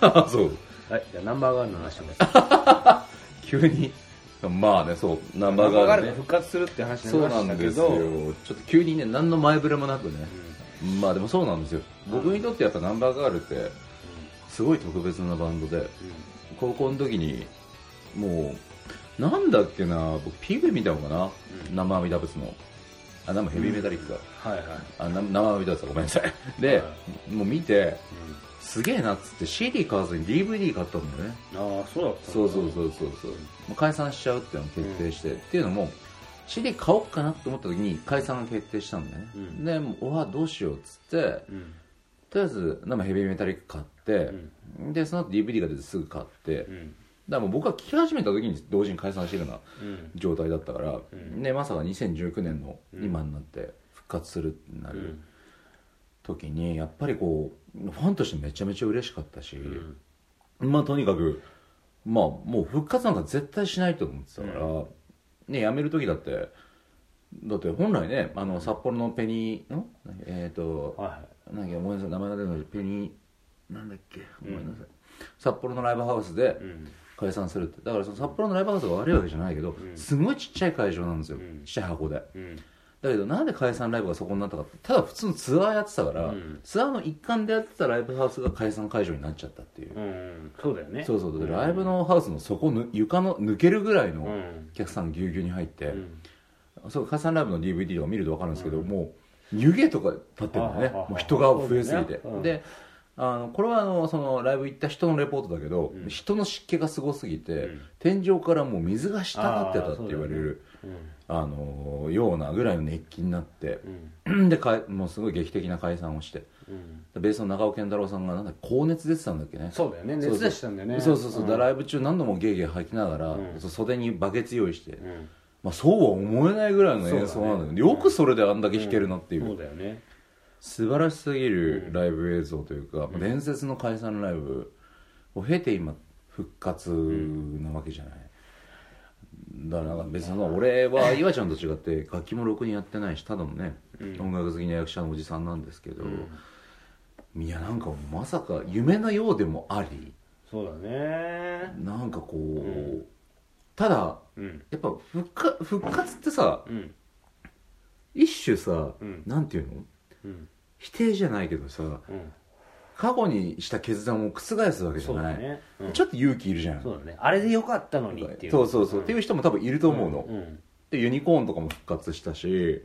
そう。はいじゃあナンバーガールの話します。急に。まあねそう。ナンバーガールね。復活するって話になりましたけど。なんですよ。ちょっと急にね何の前触れもなくね、まあでもそうなんですよ。僕にとってやっぱナンバーガールってすごい特別なバンドで高校の時にもうなんだっけな僕 PV 見たのかな、うん。生阿弥陀仏の。あ生ヘビーメタリックだ、はいはい。あな生阿弥陀仏だ。ごめんなさい。で、はもう見てすげえなっつって CD 買わずに DVD 買ったんだよね。ああそうだったそうそうそうそうそう。もう解散しちゃうっていうのを決定して、っていうのも CD 買おうかなと思った時に解散が決定したんだよね、うん。でもううわどうしようっつってうん。とりあえず生ヘビーメタリック買って、でその後 DVD が出てすぐ買って、うん。だからもう僕が聴き始めた時に同時に解散してるようなうん。状態だったから、ん。でまさか2019年の今になって復活するってなるうん。時にやっぱりこうファンとしてめちゃめちゃ嬉しかったし、まあとにかくまあもう復活なんか絶対しないと思ってたから、ね辞める時だってだって本来ねあの札幌のペニーのえっ、とはいはなんだっけごめんなさい名前が出ないペニーなんだっけごめんなさい、札幌のライブハウスで解散するって。だからその札幌のライブハウスが悪いわけじゃないけど、すごいちっちゃい会場なんですよ、うん。ちっちゃい箱で。うんだけどなんで解散ライブがそこになったかってただ普通のツアーやってたから、うん。ツアーの一環でやってたライブハウスが解散会場になっちゃったっていう、うん。そうだよね。そうそうでライブのハウスの底ぬ床の抜けるぐらいのおうん。客さんぎゅうぎゅうに入って、うん。そう解散ライブの DVD とか見ると分かるんですけど、もう湯気とか立ってるのね。ああああもう人が増えすぎて、ね。うん。であのこれはあのそのライブ行った人のレポートだけど、うん。人の湿気がすごすぎて、うん。天井からもう水が滴ってたって言われるうんあ、のようなぐらいの熱気になってう、ん。でかいもうすごい劇的な解散をして。うん。ベースの長尾健太郎さんがなんだ高熱出てたんだっけね。そうだよね。熱出したんだよね。そうそうそう、ん。だからライブ中何度もゲーゲー吐きながら、袖にバケツ用意して、うん。まあ、そうは思えないぐらいの演奏なんだけど、よくそれであんだけ弾けるなっていう、そうだよね。素晴らしすぎるライブ映像というか、伝説の解散ライブを経て今復活なわけじゃない、だからなんか別に俺は岩ちゃんと違って楽器もろくにやってないしただのね、うん。音楽好きな役者のおじさんなんですけど、いやなんかまさか夢のようでもありそうだね。なんかこう、ん。ただうん。やっぱ復活復活ってさうん。一種さ、うん。なんていうの？うん。否定じゃないけどさうん過去にした決断を覆すわけじそゃない、ね。うん。ちょっと勇気いるじゃん。そうだね。あれでよかったのにっていう。そうそうそう、っていう人も多分いると思うの、うんでユニコーンとかも復活したし、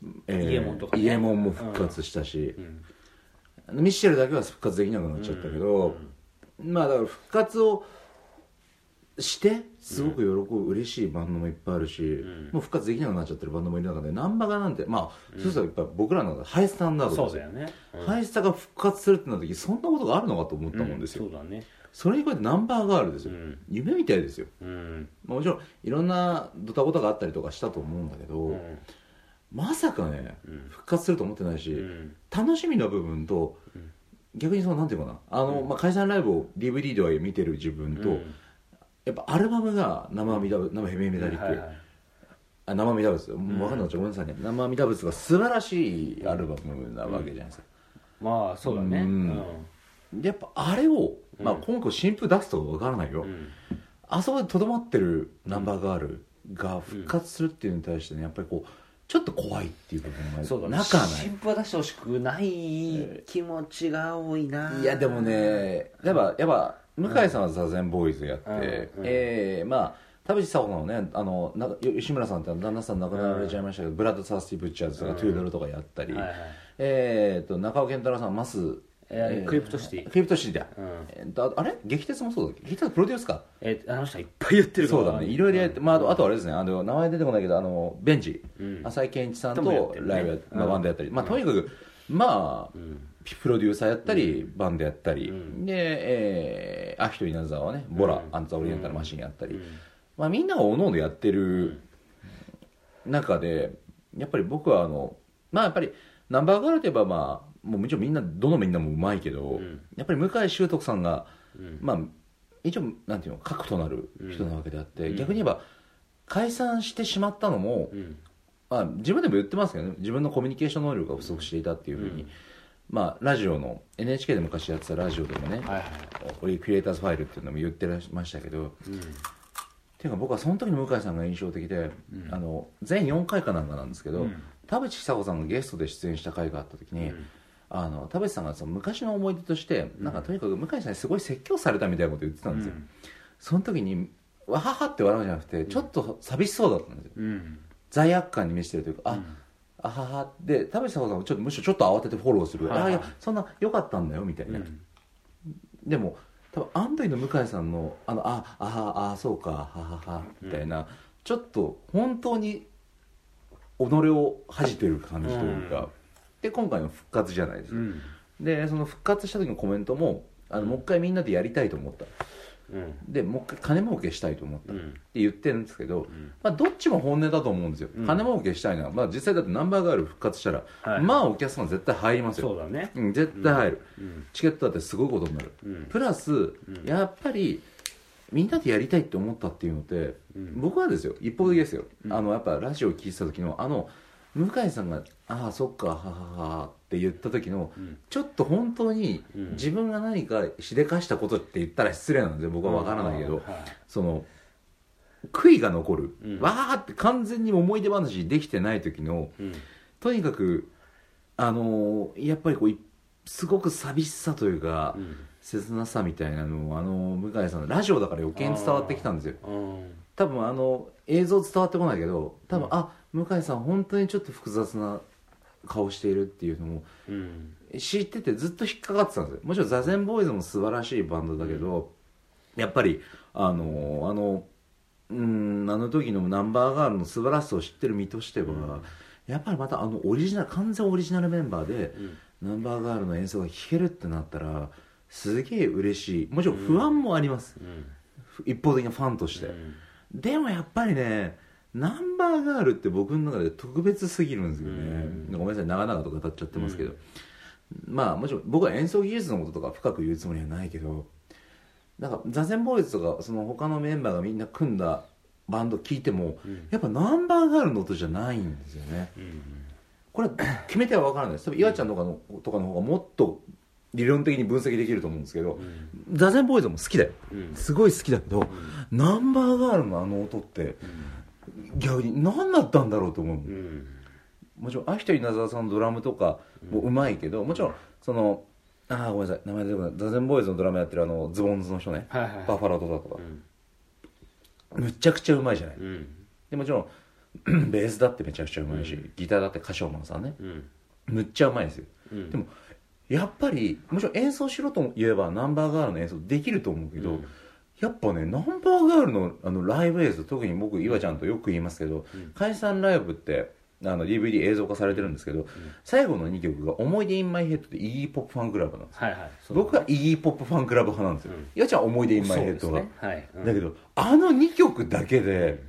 うん。えーイエモンとかね。イエモンも復活したし。う、ん。ミッシェルだけは復活できなくなっちゃったけど、まあだから復活をしてすごく喜ぶ、嬉しいバンドもいっぱいあるし、ん。もう復活できなくなっちゃってるバンドもいる中でナンバガなんてまあ、そうするとやっぱ僕らの中でハイスタンダードそうだよね。うん。ハイスタが復活するってなった時そんなことがあるのかと思ったもんですよ、そうだね。それに加えてナンバーガールですよ、うん。夢みたいですよ、うん。まあ、もちろんいろんなドタバタがあったりとかしたと思うんだけど、うん。まさかね、うん。復活すると思ってないし、うん。楽しみな部分と、逆にそのなんていうかな。あの、まあ、解散ライブを DVD では見てる自分と、うんやっぱアルバムが生阿弥陀仏生ヘビメタリック、はいはいあ生阿弥陀仏、もう分かんなかったごめんなさいね。生阿弥陀仏が素晴らしいアルバムなわけじゃないですか、まあそうだね。ううん。やっぱあれを、まあ、今後新譜出すとか分からないよ、うん。あそこでとどまってるナンバーガールが復活するっていうのに対してねやっぱりこうちょっと怖いっていう部分がそうだね。なかない。新婦は出してほしくない気持ちが多いな。いやでもねやっぱやっぱ向井さんは座禅ボーイズやって、うんうん。えーまあ田淵佐穂のねあのな吉村さんって旦那さん亡くなられちゃいましたけど、ブラッド・サースティ・ブッチャーズとか、うんトゥードルとかやったり、はいはいえー、と中尾憲太郎さんはまず、えー Crypt City。Crypt City だ、うん。えーとああれ？撃鉄もそうだっけ？撃鉄プロデュースか？えあの人はいっぱいやってるから。そうだね。いろいろやって、まあ、あとあとあれですね。あの名前出てこないけどあのベンジー、うん。浅井健一さんとライブや、まあ、うんバンドやったり、まあ、とにかくまあ、ん。プロデューサーやったり、バンドやったり、うん。で、えー、アヒト・イナザワはね VOLA、うん and the Oriental Machine やったり、うん。まあ、みんながおのおのやってる中でやっぱり僕はあのまあやっぱりナンバーガールといえばまあもうもちろんみんなどのみんなもうまいけど、ん。やっぱり向井秀徳さんが、うん。まあ一応なんていうの核となる人なわけであって、うん。逆に言えば解散してしまったのも、うんまあ、自分でも言ってますけどね。自分のコミュニケーション能力が不足していたっていうふうに、まあラジオの NHK で昔やってたラジオでもね、はいはい俺クリエイターズファイルっていうのも言ってらっしゃいましたけど、っていうか僕はその時の向井さんが印象的で、あの全4回かなんかなんですけど、うん。田淵久子さんがゲストで出演した回があった時に、あの田淵さんがその昔の思い出として、なんかとにかく向井さんにすごい説教されたみたいなこと言ってたんですよ、その時にわははって笑うんじゃなくてちょっと寂しそうだったんですよ。うん罪悪感に満ちてるというか、ああははで田淵さんもちょっとむしろちょっと慌ててフォローする、はいはい。あいやそんな良かったんだよみたいな、でも多分あの時の向井さんのあのああはあそうかはははみたいな、ちょっと本当に己を恥じてる感じというか、うん。で今回の復活じゃないですか、うん。でその復活した時のコメントもあのもう一回みんなでやりたいと思った。うんでもう一回金儲けしたいと思った、うん。って言ってるんですけど、まあ、どっちも本音だと思うんですよ、うん。金儲けしたいのは、まあ、実際だってナンバーガール復活したら、はい。まあお客さん絶対入りますよ。そうだね。うん、絶対入る、うん。チケットだってすごいことになる、うん。プラス、やっぱりみんなでやりたいって思ったっていうのって、うん。僕はですよ。一方的ですよ、あのやっぱラジオを聞いてた時のあの向井さんが「ああそっかははは」って言った時の、ん。ちょっと本当にうん。自分が何かしでかしたことって言ったら失礼なんで僕は分からないけど、はいその悔いが残る、うん。わーって完全に思い出話できてない時のうん。とにかくあのーやっぱりこういすごく寂しさというか、うん。切なさみたいなのをあの向井さんのラジオだから余計に伝わってきたんですよ。うん。多分あの映像伝わってこないけど多分、あ向井さん本当にちょっと複雑な顔しているっていうのもうん。知っててずっと引っかかってたんですよ。もちろん座禅ボーイズも素晴らしいバンドだけど、やっぱりあのあのうんあの時のナンバーガールの素晴らしさを知ってる身としては、やっぱりまたあのオリジナル完全オリジナルメンバーで、ナンバーガールの演奏が聴けるってなったらすげえ嬉しい。もちろん。不安もあります、うん。一方的なファンとして、うん。でもやっぱりねナンバーガールって僕の中で特別すぎるんですよね、うん。ごめんなさい長々と語っちゃってますけど、まあもちろん僕は演奏技術のこととか深く言うつもりはないけどなんか座禅ボーイズとかその他のメンバーがみんな組んだバンド聴いても、うん。やっぱナンバーガールの音じゃないんですよね。うん。これ決め手は分からないです。多分岩ちゃんとかのとかの方がもっと理論的に分析できると思うんですけど、座禅ボーイズも好きだよ。うん。すごい好きだけど、ナンバーガールのあの音って逆に何だったんだろうと思う、うん。もちろん秋田稲沢さんのドラムとかもうまいけどもちろんそのああごめんなさい名前出てこない。座禅ボーイズのドラムやってるあのズボンズの人ね、はいはいバッファロートだとか。う、ん。むちゃくちゃうまいじゃない、うん。でもちろん ベースだってめちゃくちゃうまいし、ギターだって歌唱マンさんね。うん。むっちゃうまいですよ。うん。でもやっぱりもちろん演奏しろと言えばナンバーガールの演奏できると思うけど、うんやっぱねナンバーガールのあのライブ映像特に僕岩ちゃんとよく言いますけど、解散ライブってあの DVD 映像化されてるんですけど、最後の2曲が「思い出 in my head」で Iggy Pop Fan Club なんですよ。はいはい僕は Iggy Pop Fan Club 派なんですよ、うん。岩ちゃんは思い出 in my head が、ね。はい。うん。だけどあの2曲だけで、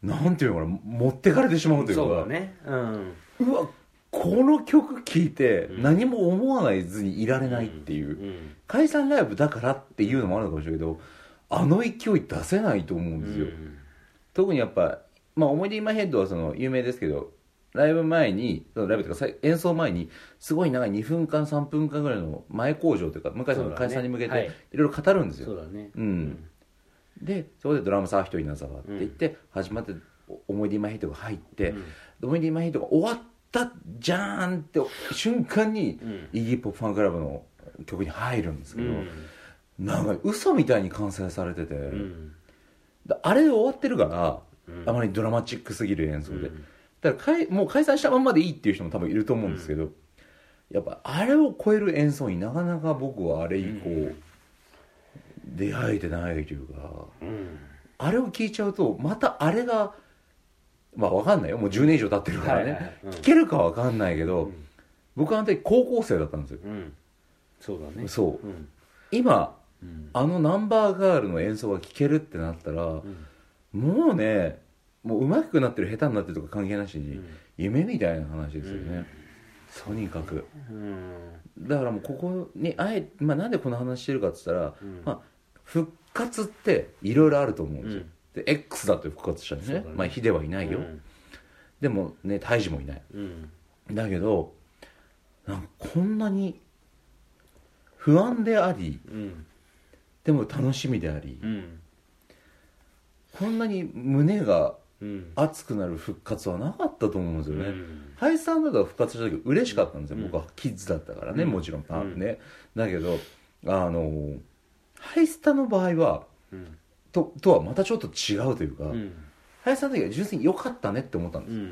なんていうのかな持ってかれてしまうというか。そうだね。うん。うわこの曲聴いて何も思わないずにいられないっていう、うん。解散ライブだからっていうのもあるのかもしれないけどあの勢い出せないと思うんですよ、特にやっぱ、まあ、思い出インマイヘッドはその有名ですけどライブ前にライブというかさ演奏前にすごい長い2分間3分間ぐらいの前工場というか向井さんの解散に向けてい。ろいろ語るんですよ、でそこでドラムサー一人稲沢って言って始まって思い出インマイヘッドが入って、思い出インマイヘッドが終わったじゃーんって瞬間に、うん。イギー・ポップファンクラブの曲に入るんですけど、うん。なんか嘘みたいに完成されてて、うん。だあれで終わってるから、うん。あまりドラマチックすぎる演奏で、うん。だからかいもう解散したまんまでいいっていう人も多分いると思うんですけど、やっぱあれを超える演奏になかなか僕はあれ以降、出会えてないというかうん。あれを聞いちゃうとまたあれがまあわかんないよ。もう10年以上経ってるからね、はいはいはい。うん。聞けるかわかんないけど、ん。僕はあの時高校生だったんですよ、うん。そうだね。そう。うん。今うん。あのナンバーガールの演奏が聴けるってなったら、ん。もうねもう上手くなってる下手になってるとか関係なしに、ん。夢みたいな話ですよね、とにかく。うん。だからもうここにあえ、まあ、なんでこの話してるかって言ったら、ん。まあ、復活っていろいろあると思うんですよ、うんで X だって復活したんですね。ね。まあヒデはいないよ、うん。でもね胎児もいない。うん。だけどなんかこんなに不安でありうん。でも楽しみでありうん。こんなに胸がうん。熱くなる復活はなかったと思うんですよね、うん。ハイスタンドが復活した時嬉しかったんですよ、うん。僕はキッズだったからね、うん。もちろんね。だけどあのハイスタの場合はうんととはまたちょっと違うというか、うん。ハイスタの時は純粋に良かったねって思ったんです。よ、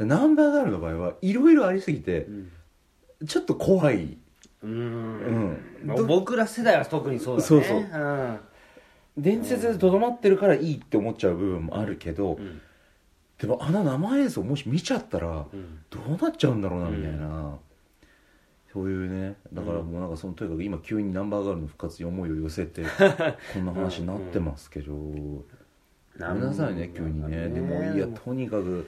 うナンバーガールの場合はいろいろありすぎてうん。ちょっと怖い、ううん。僕ら世代は特にそうだね。そうそうん。伝説でとどまってるからいいって思っちゃう部分もあるけど、うん。でもあの生演奏もし見ちゃったらうん。どうなっちゃうんだろうなみたいな、そういうねだからもうなんかそのとにかく今急にナンバーガールの復活に思いを寄せて こんな話になってますけど、ごめんなさいね急にね。でもいやとにかく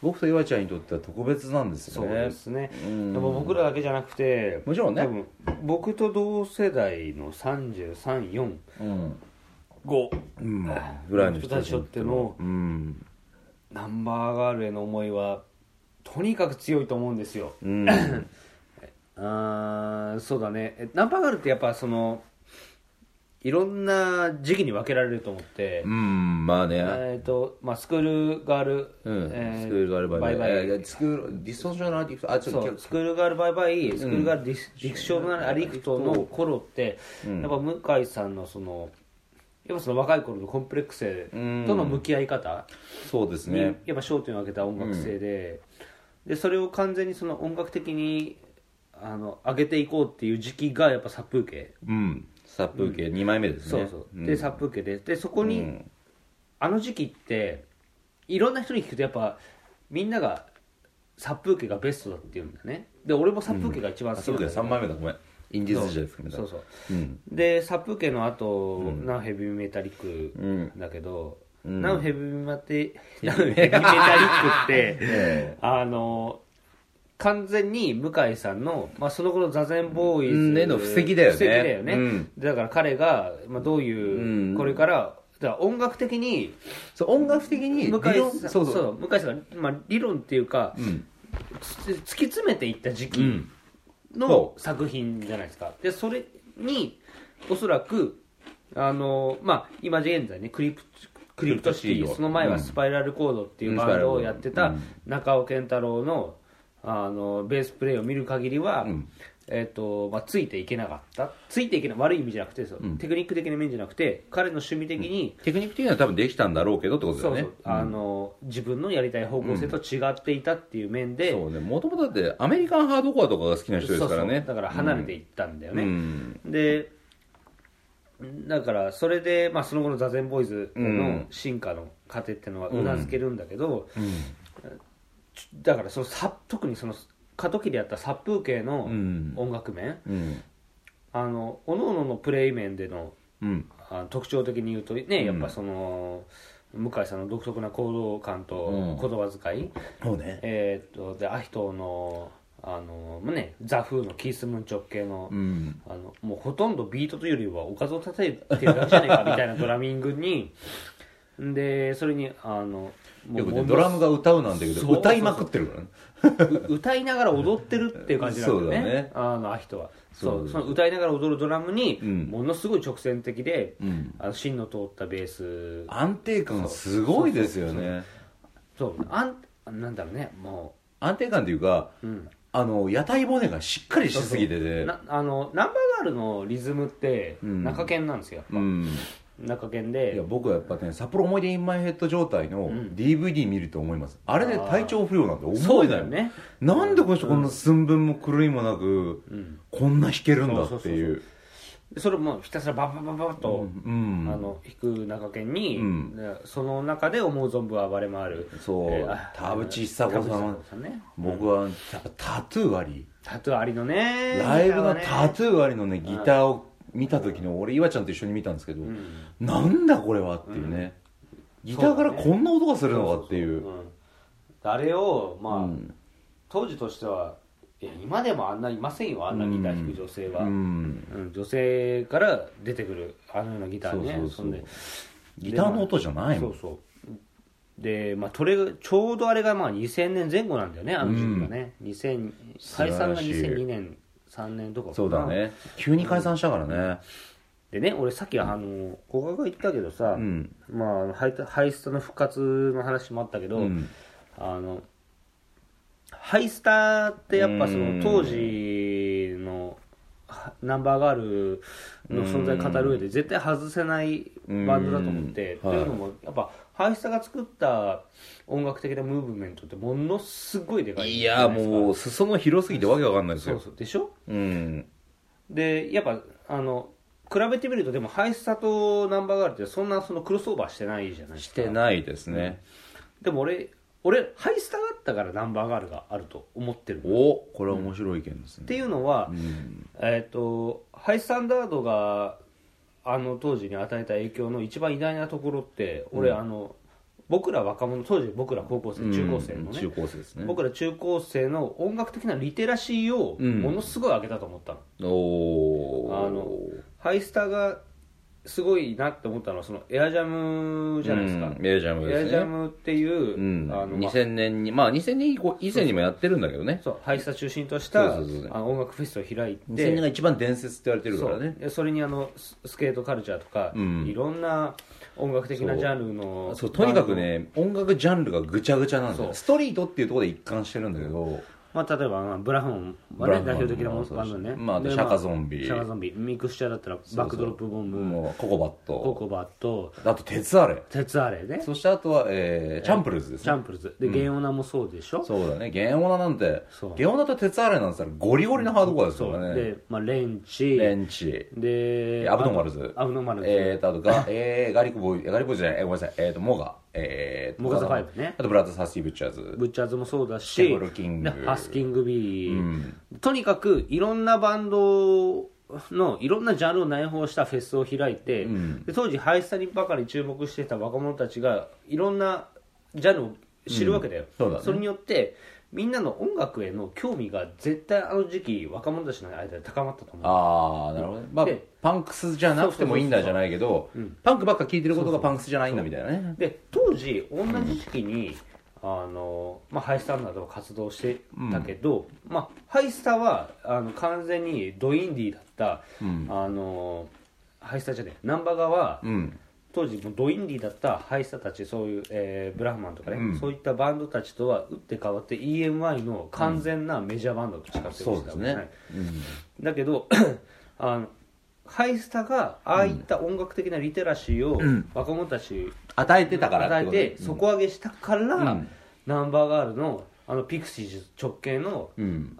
僕と岩ちゃんにとっては特別なんですそうよねですね。うん。でも僕らだけじゃなくてもちろんね。僕と同世代の3345うん、うん、ぐらいの人たちにとってのうん。ナンバーガールへの思いはとにかく強いと思うんですよ。うん あーそうだね。えナンバーガールってやっぱそのいろんな時期に分けられると思って、うんまあね、えっ、とまあスクールガール、うんえスクールガールバイバイ。えースクールディストーショナルアディクトあちょっとスクールガールバイバイスクールガールディス,、ディクショナルアディクトの頃って、うんやっぱ向井さんのそのやっぱその若い頃のコンプレックスとの向き合い方そうですに、ねやっぱ焦点を当てた音楽性で,、でそれを完全にその音楽的にあの上げていこうっていう時期がやっぱ殺風景、うん。殺風景。2枚目ですね。そうそう。で殺風景で。でそこに、うん。あの時期っていろんな人に聞くとやっぱみんなが殺風景がベストだって言うんだね。で俺も殺風景が一番好きだけど3枚目だ。ごめん。インディーズ時代ですかみたいなそうそう。うん。で殺風景の後、ん。ナウヘビーメタリックうん。だけど、うん。ナウヘビーメテナウヘビーメタリックって。え あの完全に向井さんの、まあ、その後の座禅ボーイズうんへの布石だよね。だよね、うん。だから彼が、まあ、どういう、うん。これからだ音楽的にそう音楽的に向井さんそうそう。向井さんが、まあ、理論っていうか、うん。つ突き詰めていった時期うん。のそ作品じゃないですか。でそれにおそらくあのまあ今現在ねクリプクリプトシティィその前はスパイラルコードっていうバンドをやってたうん。中尾健太郎のあのベースプレーを見る限りは、うん。えっとまあ、ついていけなかった。ついていけない悪い意味じゃなくてそううん。テクニック的な面じゃなくて彼の趣味的に、テクニック的には多分できたんだろうけどってことだよね、あの自分のやりたい方向性と違っていたっていう面で、そうね。もともとだってアメリカンハードコアとかが好きな人ですからね。だから離れていったんだよね、うん。でだからそれで、まあ、その後の座禅ボーイズの進化の過程っていうのはうなずけるんだけど、だからそのさ特にその過渡期でやった殺風景のうん。音楽面、うん。あの各々のプレイ面でのうん。あの特徴的に言うとね、やっぱその向井さんの独特な行動感とうん。言葉遣い、そうね。えーっとでアヒトのあの、まあね、ザ・フーのキース・ムン直系の,、うん。あのもうほとんどビートというよりはおかずを立ててるだけじゃないかみたいなドラミングにでそれにあのよくねドラムが歌うなんだけど歌いまくってるからね。う歌いながら踊ってるっていう感じなんだよね。そうだね。あのアヒトは。そうその歌いながら踊るドラムに、うん。ものすごい直線的で、うん。あの芯の通ったベース。安定感すごいですよね。そうあんなんだろうねも安定感っていうかう、うん、あの屋台骨がしっかりしすぎてて。なあのナンバーガールのリズムってうん。中堅なんですよ、うん。ぱ中堅いでや僕はやっぱね札幌思い出インマイヘッド状態のうん。DVD 見ると思います。あれで体調不良なんて思そえないよね。なんでこの人こんな寸分も狂いもなくうん。こんな弾けるんだっていう。でそれもひたすらバババババッと、うんあの弾く中堅に、うん。でその中で思う存分暴れ回る。そう。えーあ田淵久子さん。さんね。僕はやっぱタトゥーあり。タトゥーありのね。ライブのギタトゥーありのねギターを見た時の俺岩ちゃんと一緒に見たんですけどうん。なんだこれはっていうね。ギターからこんな音がするのかっていう。あれをまあ、うん。当時としてはいや今でもあんないませんよあんなギター弾く女性は、ううん。ん女性から出てくるあのようなギターねそうそうそう。んで。ギターの音じゃないもん。そうそう。で、まあ、トレちょうどあれがまあ2000年前後なんだよねあの時期がね、2000解散が素晴らしい。2002年3年とかそうだね。急に解散したからね。でね俺さっきあの古賀が言ったけどさ、うん。まあハイタハイスタの復活の話もあったけど、うん。あのハイスタってやっぱそうん。の当時のはナンバーガールの存在を語る上で絶対外せないバンドだと思ってうん。というのもやっぱハイスタが作った音楽的なムーブメントってものすごいでかいいやもう裾野広すぎてわけわかんないですそうよそう。でしょ？うん。でやっぱあの比べてみるとでもハイスタとナンバーガールってそんなそのクロスオーバーしてないじゃないですしかてないですね、でも俺俺ハイスタがあったからナンバーガールがあると思ってるの。おこれは面白い意見ですね、っていうのは、うん。えっ、とハイスタンダードがあの当時に与えた影響の一番偉大なところって俺、うん。あの僕ら若者当時僕ら高校生中高生のね、うん中高生ですね。僕ら中高生の音楽的なリテラシーをうん。ものすごい上げたと思ったの、おおあのハイスタがすごいなって思ったのはそのエアジャムじゃないですか、エアジャムエアですね。ジャムっていう、うん、あのまあ2000年にまあ2000年以降以前にもやってるんだけどね。そうハイスタ中心としたそうそうそうあの音楽フェスを開いて。2000年が一番伝説って言われてるからね。そそれにあのススケートカルチャーとか、うん。いろんな音楽的なジャンルのそう。とにかくね音楽ジャンルがぐちゃぐちゃなんですそう。よストリートっていうところで一貫してるんだけどまあ、例えば、まあ、ブラフォンはね代表的なもバンドね。でまあシャカゾンビ。シャカゾンビ。ミクスチャーだったらバックドロップボンブもうココバット。ココバット。あと鉄アレ。鉄アレね。そしてあとは、えーチャンプルズですね。チャンプルズ。で、ゲンオナもそうでしょ？そうだね。ゲンオナなんてゲンオナと鉄アレなんて言ったらゴリゴリのハードコアですからね。で、まあ、レンチ。レンチ。でアブノマルズ。アブノマルズ、えーとあとが、えー、ガリコボーイガリコボーイじゃない。えーごめんなさい。えーとモガえーとモガザファイブね。あとブラッドサスティブッチャーズ。ブッチャーズもそうだシェしフルキング。でハスキングビー、うん。とにかくいろんなバンドのいろんなジャンルを内包したフェスを開いて、うん。で当時ハイスタにばかり注目してた若者たちがいろんなジャンルを知るわけだよ、そうだね。れによってみんなの音楽への興味が絶対あの時期若者たちの間で高まったと思う。ああなるほどね、まあで、パンクスじゃなくてもいいんだじゃないけどうん。パンクばっか聴いてることがパンクスじゃないんだみたいなね。で当時同じ時期に、あのまあ、ハイスタなどを活動してたけど、まあ、ハイスタはあの完全にドインディーだった、うん。あのハイスタじゃねえナンバガはうん当時ドインディーだったハイスタたちそういう、えーブラフマンとかね、うん。そういったバンドたちとは打って変わって EMI の完全なメジャーバンドとして活そう躍してたねけねだけどあのハイスタがああいった音楽的なリテラシーをん。若者たち与えてたから与えて底上げしたから、うん。ナンバーガールのあのピクシーズ直系のうん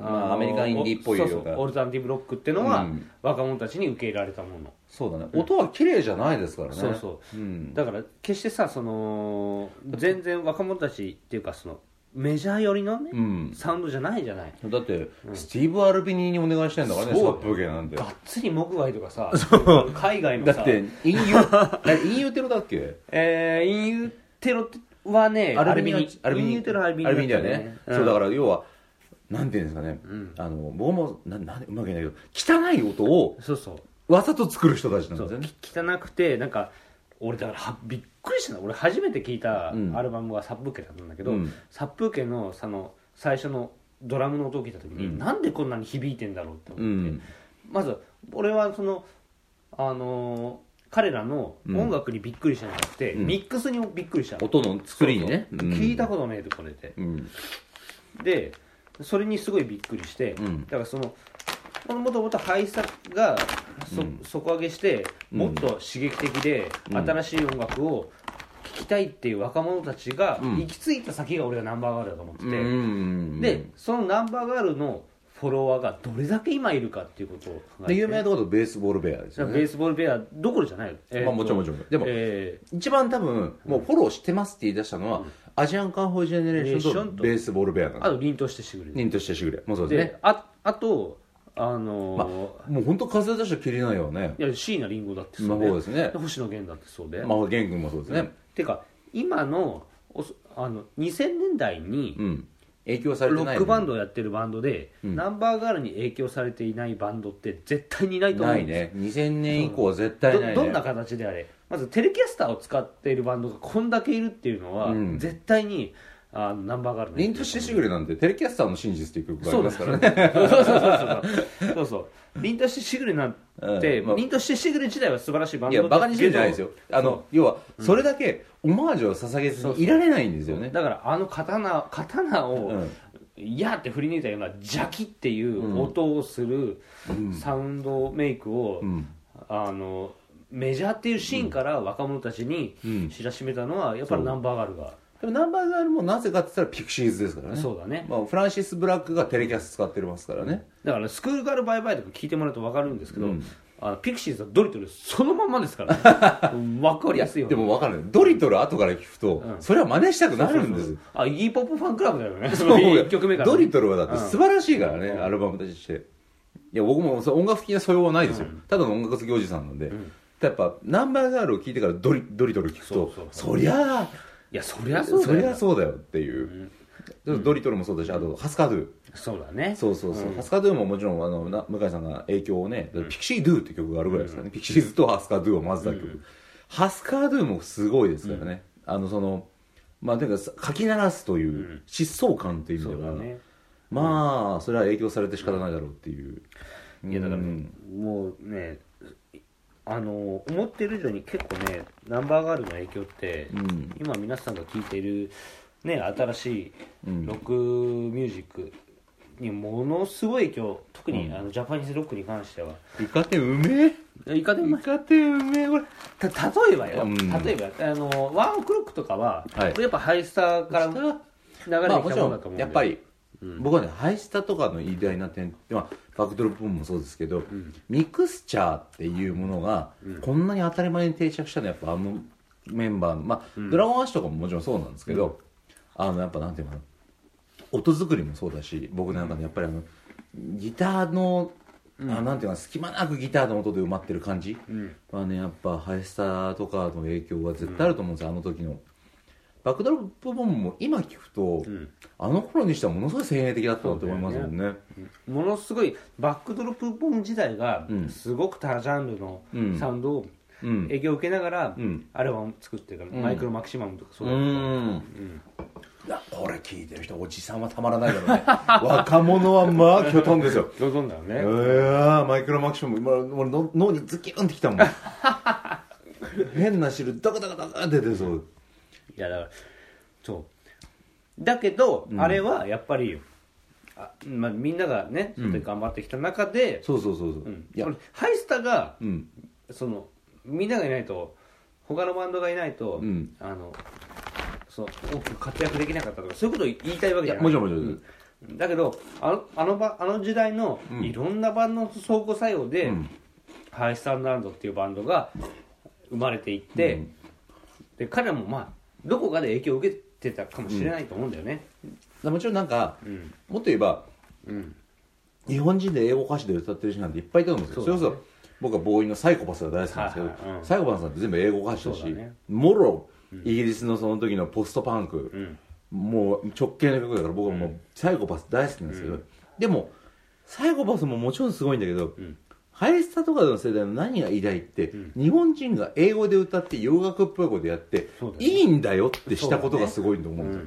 まあアメリカンインディーっぽいようなそうそうオルタナティブロックっていうのは、うん。若者たちに受け入れられたもの。そうだね。音は綺麗じゃないですからね。そうそう。うん。だから決してさその全然若者たちっていうかそのメジャー寄りのね、うん。サウンドじゃないじゃない。だってスティーブ・アルビニーにお願いしてんだからねそう。サップゲなんて。がっつりモグワイとかさ海外のさ。だってインユ あれインユテロだっけ？えー、インユテロはねアルビニアアルビニ。アルビニだよね。うん。そうだから要はなんていうんですかね。ん。あの僕もななんうまく言えないけど汚い音をそうそう。わざと作る人たちなんそうですよね。き汚くてなんか俺だからはびっくりしたの。俺初めて聞いたうん。アルバムが殺風景だったんだけど、うん。殺風景のその最初のドラムの音を聞いた時に、うん。なんでこんなに響いてんだろうって思って、うん。まず俺はそのあのー彼らの音楽にびっくりしたんじゃなくて、うん。ミックスにもびっくりしたの。音の作りにね。そうそう。聞いたことねえとこれで。うん。でそれにすごいびっくりして、うん。だからそのもともとハイサがそ、うん。底上げしてうん。もっと刺激的で、うん。新しい音楽を聴きたいっていう若者たちがうん。行き着いた先が俺がナンバーガールだと思ってて、うんでそのナンバーガールのフォロワーがどれだけ今いるかっていうことを考えて。で有名なところベースボールベアですよね。ベースボールベアどころじゃないよ、えーとまあもちろんもちろん。でもえ一番多分もうフォローしてますって言い出したのはアジアンカンフォージェネレーションと。ベースボールベアなんですーあと凛としてしぐれ凛としてしぐれ。もうそうですでねああとあのーまもう本当風出したら切れないよね。いや椎名林檎だってそうまあですね。星野源だってそうで、まあ玄君もそうですね。てか今のおそあの2000年代にうん。影響されてないロックバンドをやってるバンドで、うん。ナンバーガールに影響されていないバンドって絶対にいないと思うなんいね。2000年以降は絶対ないね。どどんな形であれ？まずテレキャスターを使っているバンドがこんだけいるっていうのは、うん。絶対にあのナンバーガールの凛としてしぐれなんてテレキャスターの真実っていう曲がありますからね。ねそうそうそうそう。そうそう凛としてしぐれなんて、うん。まあ凛としてしぐれ自体は素晴らしいバンドいやバカにしてるんじゃないですよ。あの要はそれだけオマージュを捧げずにいられないんですよね。だからあの刀刀を、うん。いやって振り抜いたような邪気っていう音をするサウンドメイクを、うん。あのメジャーっていうシーンから若者たちにうん。知らしめたのはやっぱりナンバーガールが、でもナンバーガールもなぜかって言ったらピクシーズですからね。そうだね。まあ、フランシス・ブラックがテレキャス使ってますからね。だからスクールガールバイバイとか聞いてもらうと分かるんですけど、うん。あのピクシーズはドリトルそのまんまですから、ね、分かりやすいよでも分かるドリトル後から聞くと、うん。それは真似したくなるんです。あイギーポップファンクラブだよね。そう。1曲目から、ね、ドリトルはだって素晴らしいからね、うん。アルバムとして。いや僕も音楽的な素養はないですよ、うん。ただの音楽好きおじさんなんで、んやっぱナンバーガールを聞いてからドリドリトル聞くとそりゃあいやそりゃそうだよ。そりゃそうだよっていう、ドリトルもそうだしあとハスカドゥ。そうだね。そうそうそう、うん。ハスカドゥももちろんあのな向井さんが影響をね、ピクシードゥって曲があるぐらいですからね、ピクシーズとハスカドゥを混ぜた曲、ハスカドゥもすごいですからね、あのそのまあとにかくかき鳴らすという疾走感っていう意味では、そうだね。まあそれは影響されて仕方ないだろうっていう、いやだからうん。もうねあの思ってる以上に結構ねナンバーガールの影響って、うん。今皆さんが聴いている、ね、新しいうん。ロックミュージックにものすごい影響特に、うん。あのジャパニーズロックに関しては。イカ天うめえ？イカでもイカ天うめえ？これ。た例えばよ、うん。例えばあの ONE OK ROCK とかは、はい。やっぱハイスタから流れてきたまあもちろものだと思うんでんやっぱり、うん。僕はねハイスタとかの偉大な点って、まあ、バックドロップもそうですけど、ミクスチャーっていうものが、こんなに当たり前に定着したのはやっぱあのメンバーの、まあ Dragon Ash とかももちろんそうなんですけど、あのやっぱなんていうのかな音作りもそうだし僕なんかねやっぱりあのギターの、あなんていうかな隙間なくギターの音で埋まってる感じ、ん。はねやっぱハイスタとかの影響が絶対あると思うんですよ、あの時の Back Drop Bomb も今聞くと、ん。あの頃にしてはものすごい先鋭的だったなと思いますもんね。ものすごいバックドロップボム自体がうん。すごく多ジャンルのうんサウンドをうん。影響を受けながらうん。アルバム作ってるから、ん。 Micromaximum とかそううだんいやこれ聞いてる人おじさんはたまらないだろうね。若者はまあきょとんですよ。どうぞんだよいね、やーマイクロマキシマム今俺の脳にズキュンってきたもん。変な汁ダカダカダカって出てそういやだからそう。だけど、うん。あれはやっぱりあ、まあ、みんながねそれで頑張ってきた中で、そうそうそうそう、うん。いや。ハイスタがうん。そのみんながいないと他のバンドがいないと、うん。あのそう大きく活躍できなかったとかそういうことを言いたいわけじゃない。もちろんもちろん。うん。だけどあのあのばあの時代のうん。いろんなバンドの相互作用で、うん。ハイスタンダードっていうバンドが生まれていって、うん。で彼もまあどこかで影響を受けてたかもしれないと思うんだよね。もちろんなんかうん。もっと言えばうん。日本人で英語歌詞で歌ってる人なんていっぱいいたと思うんですよ。そ,、れこそ僕はボーイのサイコパスが大好きなんですけど、サイコパスなんて全部英語歌詞だしもろイギリスのその時のポストパンク、うん。もう直系の曲だから僕はもうサイコパス大好きなんですけど、でもサイコパスももちろんすごいんだけど、んハイスタとかの世代の何が偉大って、日本人が英語で歌って洋楽っぽいことやって、ね。いいんだよってしたことがすごいと思うんです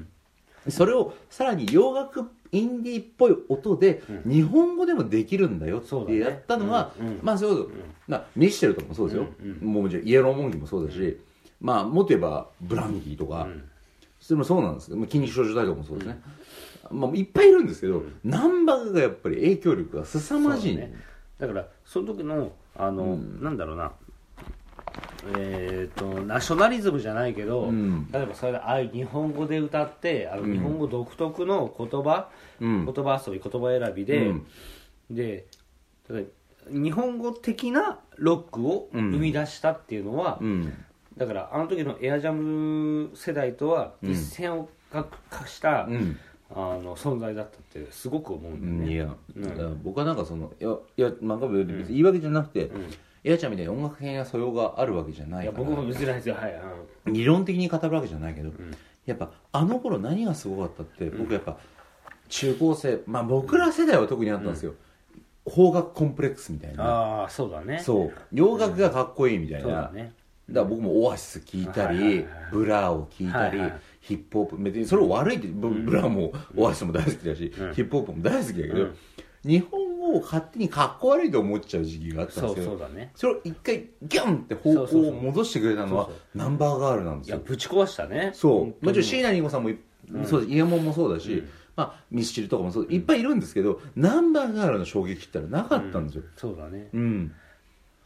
よ、それをさらに洋楽インディーっぽい音で日本語でもできるんだよってやったのが、うんうん。まあそういうこと、まあ、ミッシェルとかもそうですよ、うんもうもちろんイエローモンキーもそうだし、まあもっと言えばブランキーとか、それもそうなんです。けど、まあ、筋肉少女大とかもそうですね、まあ、いっぱいいるんですけど、ナンバーがやっぱり影響力が凄まじい、ね。だからその時のあの、なんだろうな。えっ、とナショナリズムじゃないけど、うん。例えばそれであ日本語で歌ってあの日本語独特の言葉、うん。言葉遊び言葉選びで、うん。で日本語的なロックを生み出したっていうのは、うん。だからあの時のエアジャム世代とは一線を画化した、うんあの存在だったってすごく思うんだよね、いや、うん。だから僕はなんかそのいやいや漫画部別に言い訳じゃなくて、エアちゃんみたいに音楽系や素養があるわけじゃないいからや僕も別にないですよ。はい、うん理論的に語るわけじゃないけど、やっぱあの頃何がすごかったって、僕やっぱ中高生まあ僕ら世代は特にあったんですよ、邦楽コンプレックスみたいな。ああそうだね。そう。洋楽がかっこいいみたいな、そうだね。だから僕もオアシス聞いたり、はいはいはいブラーを聞いたり、はいはいヒップホップ別にそれを悪いって、ブブラーもオアシスも大好きだし、うん。ヒップホップも大好きだけど、うん。日本語を勝手にかっこ悪いと思っちゃう時期があったんそうですけどそうだね。それを一回ギャンって方向を戻してくれたのはそうそう。ナンバーガールなんですよ。いやぶち壊したね。そう。もちろん椎椎名林檎さんもい、そうだしイエモンもそうだし、うん。まあ、ミスチルとかもそういっぱいいるんですけど、ナンバーガールの衝撃ってのはなかったんですよ、そうだね。うん、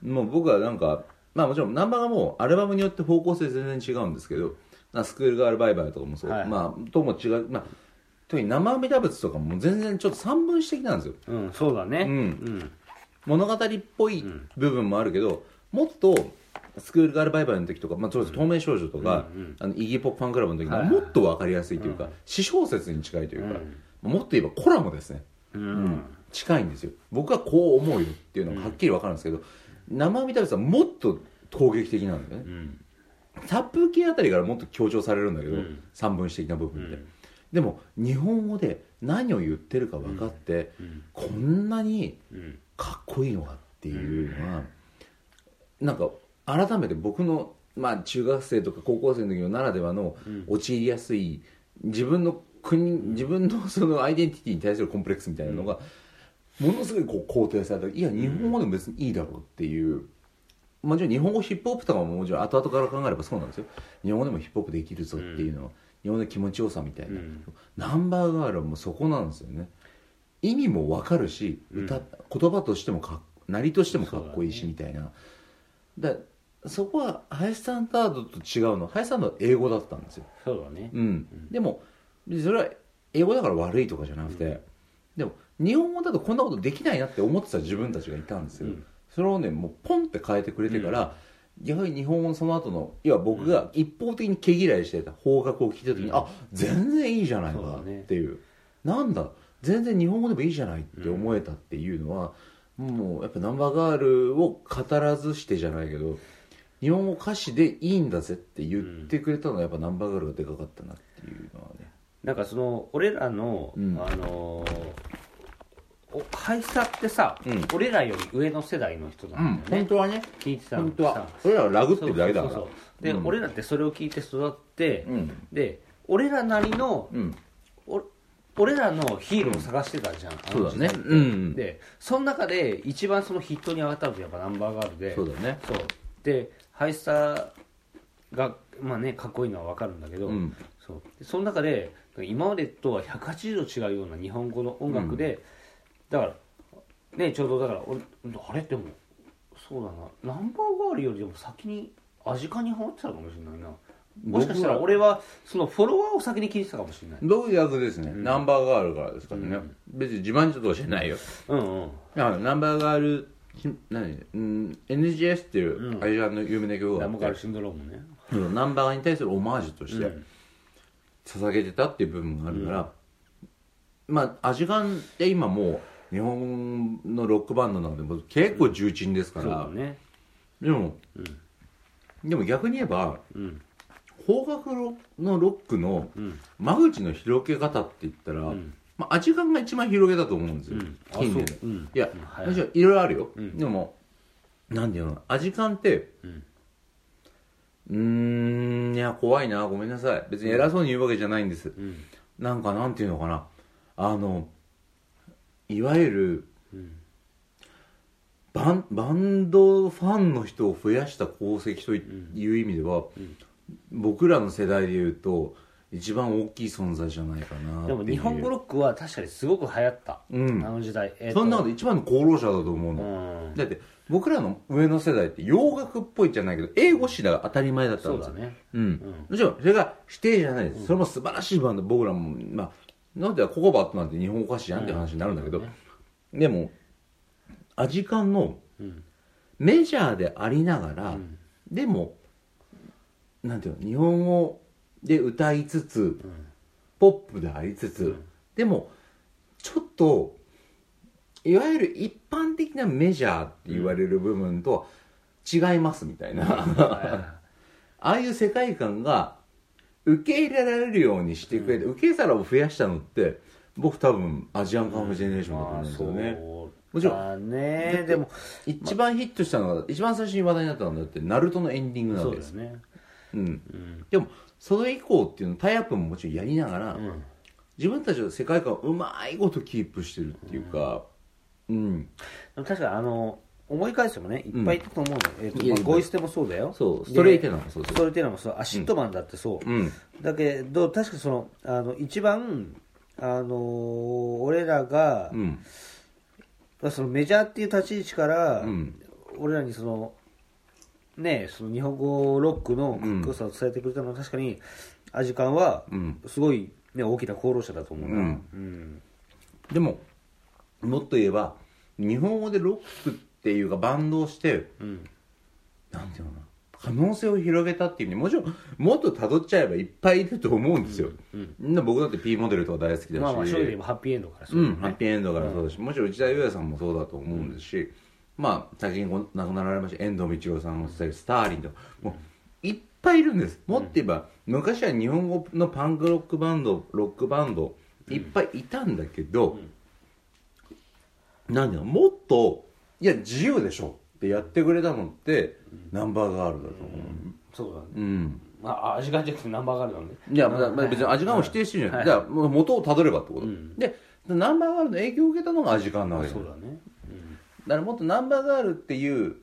もう僕はなんかまあもちろんナンバーがもうアルバムによって方向性全然違うんですけどまあスクールガールバイバイとかもそう、はい。まあとも違う。まあ特に生阿弥陀仏とかも全然ちょっと三分子的なんですよ。うんそうだね。うん。うん。物語っぽい部分もあるけど、もっとスクールガールバイバイの時とか、まあ、そ透明少女とか、うんうん。あのイギーポップファンクラブの時はいはいももっと分かりやすいというか、うん。詩小説に近いというか、うん。もっと言えばコラムですね、ううん。ん近いんですよ。僕はこう思うよっていうのがはっきり分かるんですけど、生阿弥陀仏はもっと攻撃的なんだよね、うん殺風景あたりからもっと強調されるんだけど、うん。三分子的な部分で、うん。でも日本語で何を言ってるか分かって、うん。こんなにうん。かっこいいのかっていうのは、なんか改めて僕の、まあ、中学生とか高校生の時のならではのうん。陥りやすい自分の国自分のそのアイデンティティに対するコンプレックスみたいなのが、ものすごいこう肯定されたいや日本語でも別にいいだろうっていう、もちろん日本語ヒップホップとかももちろん後々から考えればそうなんですよ。日本語でもヒップホップできるぞっていうのは、日本の気持ちよさみたいな、うん。ナンバーガールはもうそこなんですよね。意味も分かるし歌、言葉としてもかっなりとしてもかっこいいしみたいな。だそこはハイスタンダードと違うの。ハイスタンダードは英語だったんですよ、そうだね。うん。でも別にそれは英語だから悪いとかじゃなくて、でも日本語だとこんなことできないなって思ってた自分たちがいたんですよ、うんそれをねもうポンって変えてくれてから、逆に日本語のその後の要は僕が一方的に毛嫌いしてた方角を聞いた時に、うん。あ全然いいじゃないかっていう。なんだ全然日本語でもいいじゃないって思えたっていうのは、もうやっぱナンバーガールを語らずしてじゃないけど日本語歌詞でいいんだぜって言ってくれたのはやっぱナンバーガールがでかかったなっていうのはね。なんかその俺らの、うん。あのーおハイスタってさ、うん。俺らより上の世代の人なんだよね、当はね。聞いてたの。本当は。さ。それらはラグってるだけだから。そうそうそうで、うん。俺らってそれを聞いて育って、うん。で俺らなりの、うん。お俺らのヒーローを探してたじゃん、あそうだねの時代って。うん。でその中で一番そのヒットに上がったのってやっぱナンバーガールで。そうだね。そう。でハイスタがまあねかっこいいのは分かるんだけど、うん。そう。でその中で今までとは180度違うような日本語の音楽で、だからねちょうどだから俺あれ？でもそうだな。ナンバーガールよりでも先にアジカンにハマってたかもしれないな。もしかしたら俺はそのフォロワーを先に聞いてたかもしれない。どういう役ですね、ナンバーガールからですからね、うん。別に自慢とかじゃないよ。うんうん。あナンバーガールひ何、うん、NGS っていううん。アジアンの有名な曲があって。ナンバーガールシンドロームね。うん。ナンバーガールに対するオマージュとしてうん。捧げてたっていう部分があるから、まあアジカンって今もう日本のロックバンドなのでもう結構重鎮ですかそうら、だね。でも、でも逆に言えばうん。邦楽のロックのうん。間口の広げ方って言ったら、うん。まあ、アジカンが一番広げたと思うんですよ、近年。で、いや、うん。はい。いろいろあるよ、うん。でもなんていうのアジカンってうん。いや怖いな。ごめんなさい。別に偉そうに言うわけじゃないんです、うん。なんかなんていうのかな。あのいわゆるうんバンバンドファンの人を増やした功績という意味では、僕らの世代でいうと一番大きい存在じゃないかなでも日本語ロックは確かにすごく流行った、うん。あの時代、えーと。そんなこと一番の功労者だと思ううの、ん。だって僕らの上の世代って洋楽っぽいじゃないけど英語詞が当たり前だったんでね。うん、もちろんそれが否定じゃない。です、それも素晴らしいバンド。僕らもまあなんでココバットなんて日本語歌詞やんって話になるんだけど、うん。でもアジカンのうん。メジャーでありながら、うん。でもなんていうの日本語で歌いつつうん。ポップでありつつ、うん。でもちょっといわゆる一般的なメジャーって言われる部分とは違いますみたいな、ああいう世界観が受け入れられるようにしてくれて、受け皿を増やしたのって僕多分アジアンカンフージェネレーションだと思うんですよね、もちろんあね。でも一番ヒットしたのが一番最初に話題になったのはだってナルトのエンディングなわけですそうですね。うん。うん。でもそれ以降っていうのタイアップももちろんやりながら、うん。自分たちの世界観をうまいことキープしてるっていうかうん、でも確かにあの思い返してもねいっぱいいたと思うの、えーとまあ、ゴイステもそうだよ。そうでストレイテナーもそうストレイテナーもそう ACIDMAN だってそう、うん。だけど確かそのあの一番あのー俺らが、うん。そのメジャーっていう立ち位置から、うん。俺らにそのねその日本語ロックのかっこよさを伝えてくれたのは確かにアジカンはうん。すごい、ね、大きな功労者だと思うな、うん。うん。でももっと言えば日本語でロックっていうかバンドをしてうん。なんていうのかな。可能性を広げたっていう意味でもちろんもっと辿っちゃえばいっぱいいると思うんですよ、うんみんな僕だって P モデルとか大好きだし、まあまあ正直ハッピーエンドからそうねんハッピーエンドからそうだし、もちろん内田裕也さんもそうだと思うんですし、まあ最近亡くなられました遠藤道夫さんのスターリンとかもういっぱいいるんです。もっと言えば、昔は日本語のパンクロックバンドロックバンドいっぱいいたんだけど、なんだろうもっといや自由でしょってやってくれたのって、ナンバーガールだと思そうだね。ううん。まあ味がじゃなくてナンバーガールなのね。いや、まあまあ別に味感を否定してるじゃない、はい。じゃあ元をたどればってこと、うん。でナンバーガールの影響を受けたのが味感なわけだそうだね。だからもっとナンバーガールっていう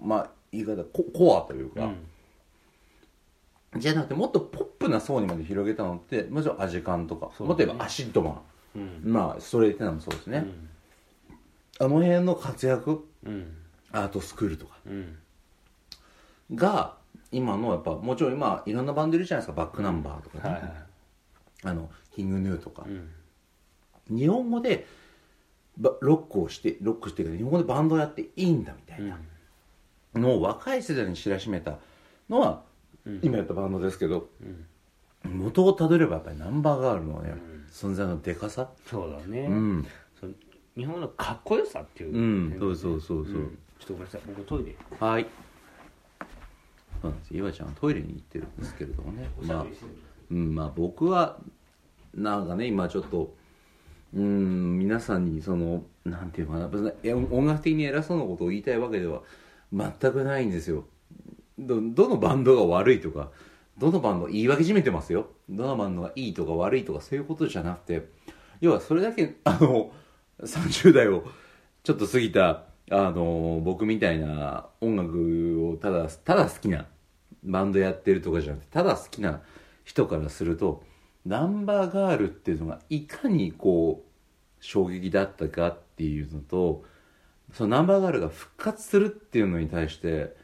まあ言い方ココアというか、うん。じゃなくてもっとポップな層にまで広げたのってもちろん味感とか、もっと言えばアシッドマうん。ンまあストレイテナーもそうですね、うんあの辺の活躍うん。アートスクールとか。うん。が今のやっぱもちろん今いろんなバンドいるじゃないですか。バックナンバーとかね、はいはいあのキングヌーとか、うん。日本語でばロックをしてロックしてる日本語でバンドをやっていいんだみたいな。のを若い世代に知らしめたのは、うん。今やったバンドですけどうん。元をたどればやっぱりナンバーガールのね、存在のでかさ。そうだね。うん日本のかっこよさっていううんそうそうそうそう、ん。ちょっとごめんなさい。僕トイレ。はい。そうなんです。岩ちゃんはトイレに行ってるんですけれどもね。まあ、うん、まあ僕はなんかね今ちょっとうん皆さんにそのなんていうのかな。音楽的に偉そうなことを言いたいわけでは全くないんですよ。どどのバンドが悪いとかどのバンド言い訳じめてますよ。どのバンドがいいとか悪いとかそういうことじゃなくて要はそれだけあの30代をちょっと過ぎたあの僕みたいな音楽をただただ好きなバンドやってるとかじゃなくてただ好きな人からするとナンバーガールっていうのがいかにこう衝撃だったかっていうのとそのナンバーガールが復活するっていうのに対して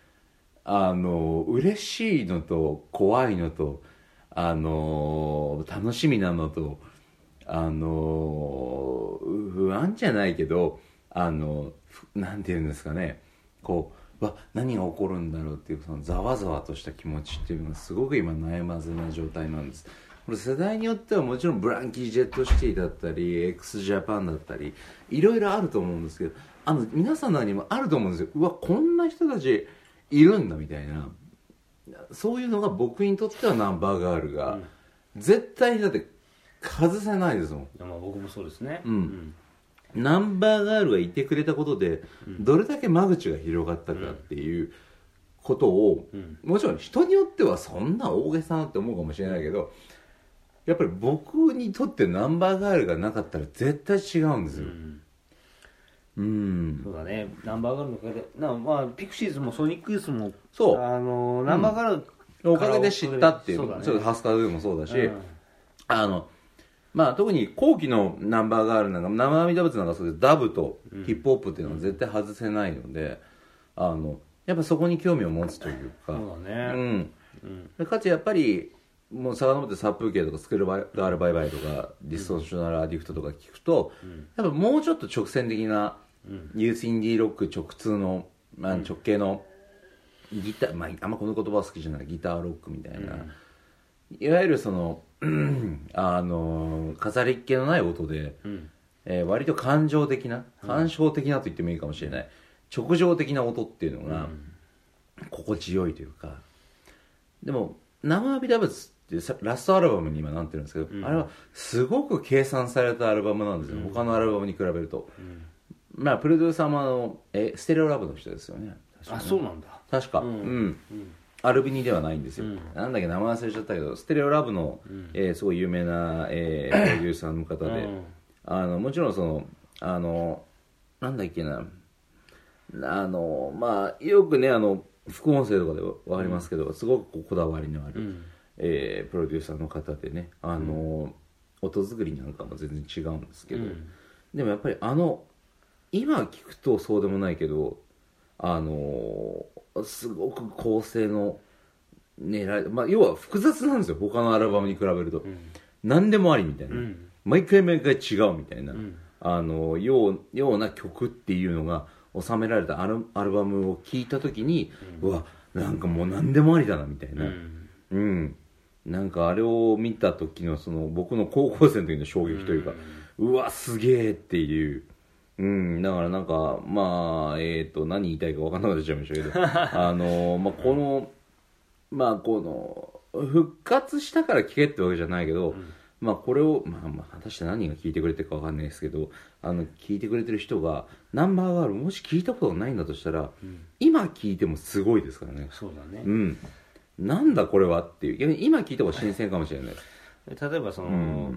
あの嬉しいのと怖いのとあの楽しみなのとあの不安じゃないけどあのふなんていうんですかね。こうわ何が起こるんだろうっていうそのざわざわとした気持ちっていうのがすごく今悩ませな状態なんです。これ世代によってはもちろんブランキー・ジェット・シティだったり x ジャパンだったりいろいろあると思うんですけどあの皆さんの中にもあると思うんですよ。うわこんな人たちいるんだみたいな。そういうのが僕にとってはナンバーガールが、絶対にだって外せないですもん。まあ僕もそうですね。うん。ナンバーガールがいてくれたことで、どれだけ間口が広がったかっていうことを、うん。もちろん人によってはそんな大げさなって思うかもしれないけどやっぱり僕にとってナンバーガールがなかったら絶対違うんですよ。うん。うん、そうだね。ナンバーガールのおかげでなまあピクシーズもソニックユースもそう。あのナンバーガールおかげで知ったっていうそうだね。ちょっとハスカーでもそうだし、うん。あのまあ特に後期のナンバーガールなんか生阿弥陀仏なんかそうです。ダブとヒップホップっていうのは絶対外せないので、あのやっぱそこに興味を持つというか。そうだね。うん。うん。でかつやっぱりもう遡って殺風景とかスクールガールバイバイとかディストーショナルアディクトとか聞くと、やっぱもうちょっと直線的なうん。 US indie rock 直通の、まあ、直系のギター、まあ、あんまこの言葉は好きじゃないギターロックみたいな、いわゆるそのあの飾りっ気のない音で、うん。えー割と感情的な感傷的なと言ってもいいかもしれない。直情的な音っていうのが心地よいというか。でも生阿弥陀仏ってさラストアルバムに今なってるんですけど、うん。あれはすごく計算されたアルバムなんですよ、他のアルバムに比べると、まあプロデューサーもあのえステレオラブの人ですよね。あそうなんだ。確か。うん、アルビニではないんですよ、なんだっけ名前忘れちゃったけどステレオラブの、えーすごい有名な、えー プロデューサーの方で、うん。あのもちろんそのあのなんだっけなあのまあよくねあの副音声とかで分かりますけど、すごくこだわりのある、ん。えープロデューサーの方でねあの、音作りなんかも全然違うんですけど、うん。でもやっぱりあの今聞くとそうでもないけどあのすごく構成の狙い、まあ、要は複雑なんですよ他のアルバムに比べると、何でもありみたいな、ん。毎回毎回違うみたいな、ん。あのようような曲っていうのが収められたアルアルバムを聴いた時に、うわなんかもう何でもありだなみたいな、うん。うん、なんかあれを見た時のその僕の高校生の時の衝撃というか、うわすげえっていう、うん、だからなんかまあえっ、と何言いたいか分かんなくなっちゃいましたけど あのまあこのまあこの復活したから聴けってわけじゃないけど、まあこれをまあまあ果たして何が聞いてくれてるか分かんないですけどあの聞いてくれてる人がナンバーガールもし聞いたことがないんだとしたら、今聞いてもすごいですからね。そうだね。うん。なんだこれはっていう。今聞いた方が新鮮かもしれない。例えばその、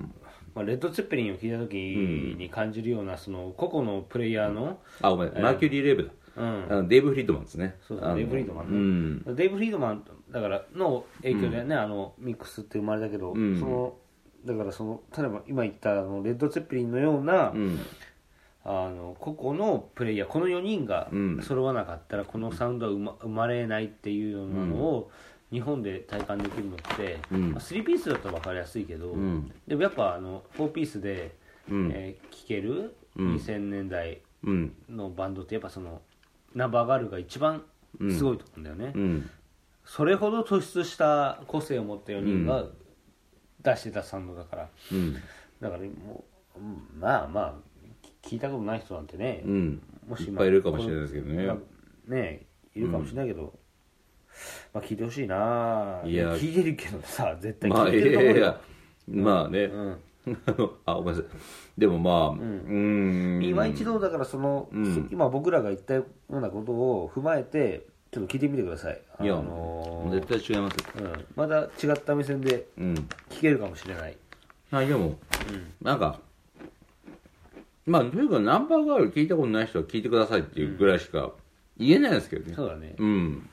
まあ、レッド・ツェッペリンを聞いた時に感じるようなその個々のプレイヤーの、あごめん、マーキュリー・レーブだ。うん。あのデーブ・フリードマンですね。そうデーブフリードマンねうん。デーブ・フリードマンだからの影響でね、あのミックスって生まれたけど、ん。そのだからその例えば今言ったあのレッド・ツェッペリンのような、うん。あの個々のプレイヤーこの4人がうん。揃わなかったらこのサウンドは生ま生まれないっていうようなのを日本で体感できるのって、うん。まあ、3ピースだと分かりやすいけど、ん。でもやっぱあの4ピースで、うん。えー聴けるうん。2000年代うん。のバンドってやっぱそのナンバーガールが一番すごいと思うんだよね、うん。それほど突出した個性を持った4人が出してたサウンドだから。うん。だからもううんまあまあき聞いたことない人なんてね、うん。もしいっぱいいるかもしれないですけどね。まあねいるかもしれないけど、まあ聞いてほしいな。いや。聞いてるけどさ絶対まあい聞いてると思うよ、やいやまあね、うん。あごめんなさい。でもまあうん。ん。今一度だからその、うん。今僕らが言ったようなことを踏まえてちょっと聞いてみてください。あいや、のー絶対違いますよ。うん、まだ違った目線でうん。聞けるかもしれない。はいでも、なんかまあというかナンバーガール聞いたことない人は聞いてくださいっていうぐらいしか言えないですけどね。そうだね。うん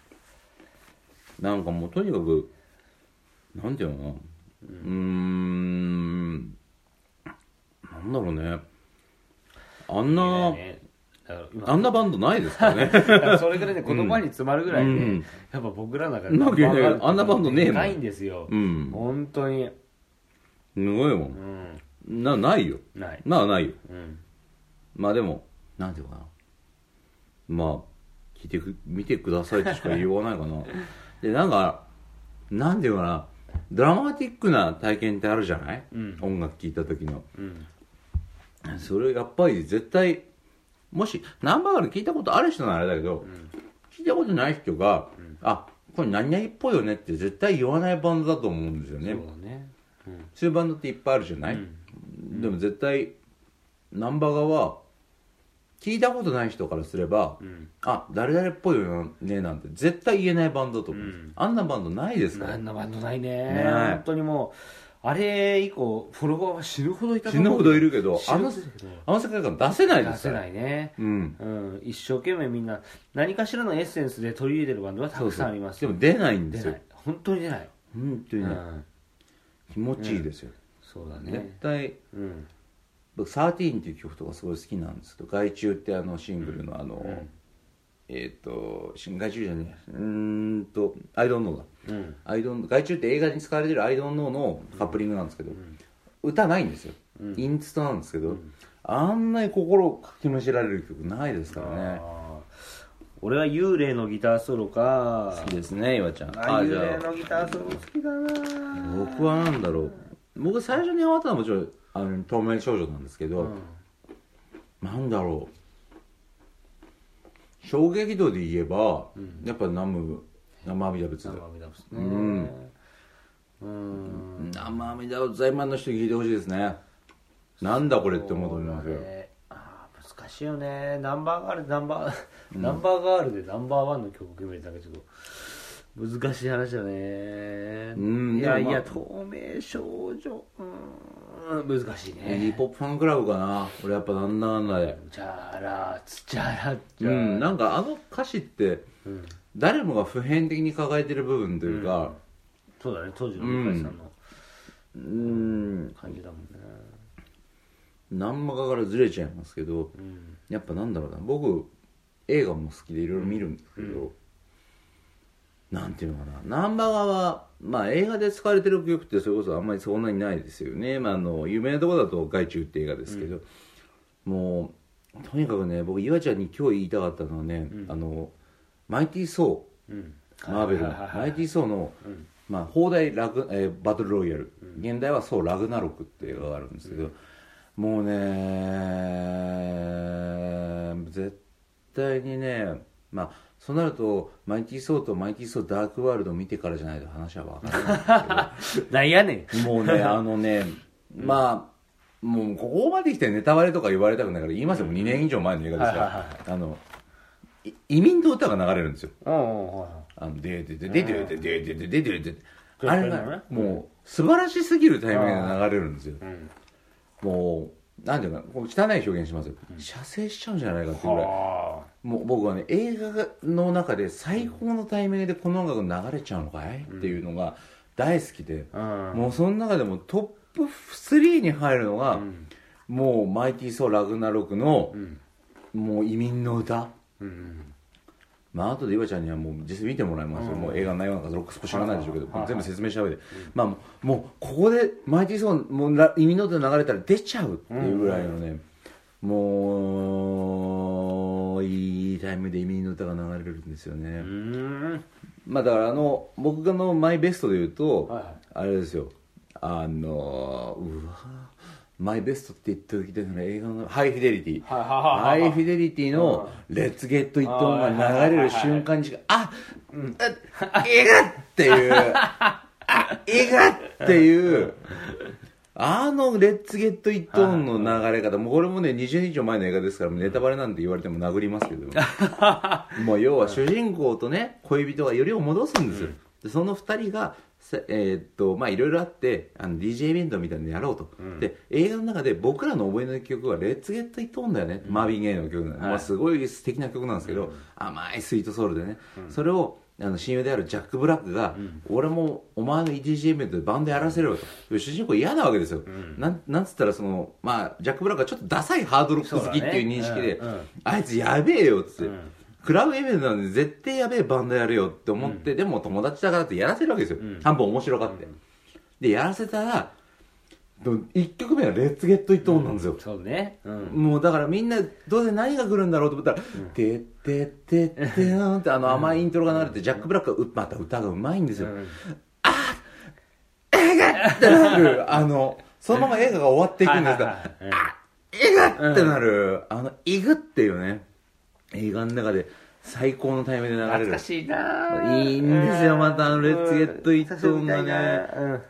なんかもうとにかくなんていうのかな。うーんなんだろうね。あんな、ねあんなバンドないですからね。それぐらいで言葉に詰まるぐらいで、うん。やっぱ僕らの中んなわけないナンバーガールってあんなバンドねえもん。ないんですよ、うん。本当に。すごいもうん。んなないよ。ない、まあないよ。うん、まあでもなんていうのかな。まあ聞いてく見てくださいとしか言いようがないかな でなんかなんていうのかなドラマティックな体験ってあるじゃない、うん。音楽聴いた時の。うん。それやっぱり絶対もしナンバーガール聞いたことある人ならあれだけど、聞いたことない人が、あこれ何々っぽいよねって絶対言わないバンドだと思うんですよね。そうそういうバンドっていっぱいあるじゃない、でも絶対ナンバーガーは聞いたことない人からすれば、ん。あ誰々っぽいよねなんて絶対言えないバンドだと思う。んです、うん。あんなバンドないですから。あんなバンドないね。ね。本当にもうあれ以降フォロワーは死ぬほどいたと死ぬほどいるけど死ぬほどいるけど。あの世界観出せないで出せすから。ないね、うん。うん、一生懸命みんな何かしらのエッセンスで取り入れてるバンドはたくさんあります。でも出ないんですよ。本当に出ない、う本当にね、ん、気持ちいいですよ、そうだ絶ね対うん僕「13」っていう曲とかすごい好きなんですけど「外注」ってあのシングルのあの、えっ、と新外注じゃねえうーんと「アイドンノーだ」うん。アイドン外注って映画に使われてる「アイドンノー」のカップリングなんですけど、歌ないんですよ、インストなんですけど、あんなに心をかきむしられる曲ないですからね。俺は幽霊のギターソロか。好きですね岩ちゃん。あ。幽霊のギターソロ好きだな。僕はなんだろう。僕最初にハマったのはもちろんあの透明少女なんですけど、うん。なんだろう。衝撃度で言えば、やっぱナム生阿弥陀仏生阿弥陀仏ね。うん。うん。生阿弥陀仏在満の人に聞いてほしいですね。なんだこれって思うと思いますよ。ね。あー難しいよね。ナンバーガールナンバー、ナンバーガールでナンバーワンの曲決めるだけちょっと難しい話だね。うんいやまあ。いや透明少女。うん難しいヒね。ップホップファンクラブかな。俺やっぱなんだかんだで。じゃあらつじゃらじゃうんなんかあの歌詞ってうん。誰もが普遍的に抱えてる部分というかそうだね当時の向井さんの。うん。感じだもんね。何マかからずれちゃいますけどうん。やっぱなんだろうな。僕映画も好きでいろいろ見るんですけど、なんていうのかな。ナンバーガーは、まあ、映画で使われてる曲ってそれこそあんまりそんなにないですよね、まあ、あの有名なところだと「外中」って映画ですけど、もうとにかくね僕岩ちゃんに今日言いたかったのはね、あのマイティー・ソうん。ーマーベルマイティー・ソーの、うん。まあ、放題ラグ、えーバトルロイヤル、現代はそうラグナロクって映画があるんですけど、もうね絶対にねまあそうなるとマイティー・ソーとマイティー・ソーダークワールドを見てからじゃないと話は分からないんですなんやねん。けどもうね あのねまあもうここまで来てネタバレとか言われたくないから言いますよ、もう2年以上前の映画ですから、はいはいはいあのい移民の歌が流れるんですよ。あの、ででででででででででであれが、もう、素晴らしすぎるタイミングで流れるんですよ。うん。もう、なんていうか汚い表現しますよ。射精しちゃうんじゃないかっていうぐらい。はもう僕はね、映画の中で最高のタイミングでこの音楽流れちゃうのかい？っていうのが大好きで、あうん。もうその中でもトップ3に入るのが、ん。もう、マイティー・ソー・ラグナロクのう、ん。もう移民の歌。うんまあ後で岩ちゃんにはもう実際見てもらいますよ、うん。もう映画の内容なんかロックスポ知らないでしょうけど、全部説明した上で、まあもうここでマイティーソーもうラ意味の音流れたら出ちゃうっていうぐらいのね、もういいタイムで意味の歌が流れるんですよね、うん。まあだからあの僕のマイベストで言うと、はいはい。あれですよ。あのうわマイベストって言った時での映画のハイフィデリティ。ハイフィデリティの「レッツゲットイットオンが流れる瞬間にしか「ああ映画!」っていう「あ映画!」っていうあの「Let's Get It On の流れ方。もうこれもね20年以上前の映画ですからネタバレなんて言われても殴りますけど。もう要は主人公とね恋人がよりを戻すんですよ、でその2人がせえーっとまあいろいろあってあの DJ イベントみたいなのやろうと、で映画の中で僕らの思い出の曲は「レッツゲットイットオンだよね、マービン・ゲイの曲はい。まあ、すごい素敵な曲なんですけど、甘いスイートソウルでね、それをあの親友であるジャック・ブラックが、俺もお前のトでバンドやらせろよと。主人公嫌なわけですよ、なんなんつったらその、まあ、ジャック・ブラックはちょっとダサいハードロック好きっていう認識で、ねうんうん。あいつやべえよっつって、うん。クラブイベントなんで絶対やべえバンドやるよって思って、でも友達だからってやらせるわけですよ、ん。半分面白がって、でやらせたら1曲目は「レッツゲットイットオンなんですよ、そうね。うん。もうだからみんなどうせ何が来るんだろうと思ったら「てってってってーん」ってあの甘いイントロが流れてジャック・ブラックがうまた歌がうまいんですよ、うん。ってなる。あのそのまま映画が終わっていくんですが、はいはいはい映画ってなる、あの、イグっていうね、映画の中で最高のタイミングで流れる。懐か。しいないいんですよまたあのレッツゲットイットオンがねうん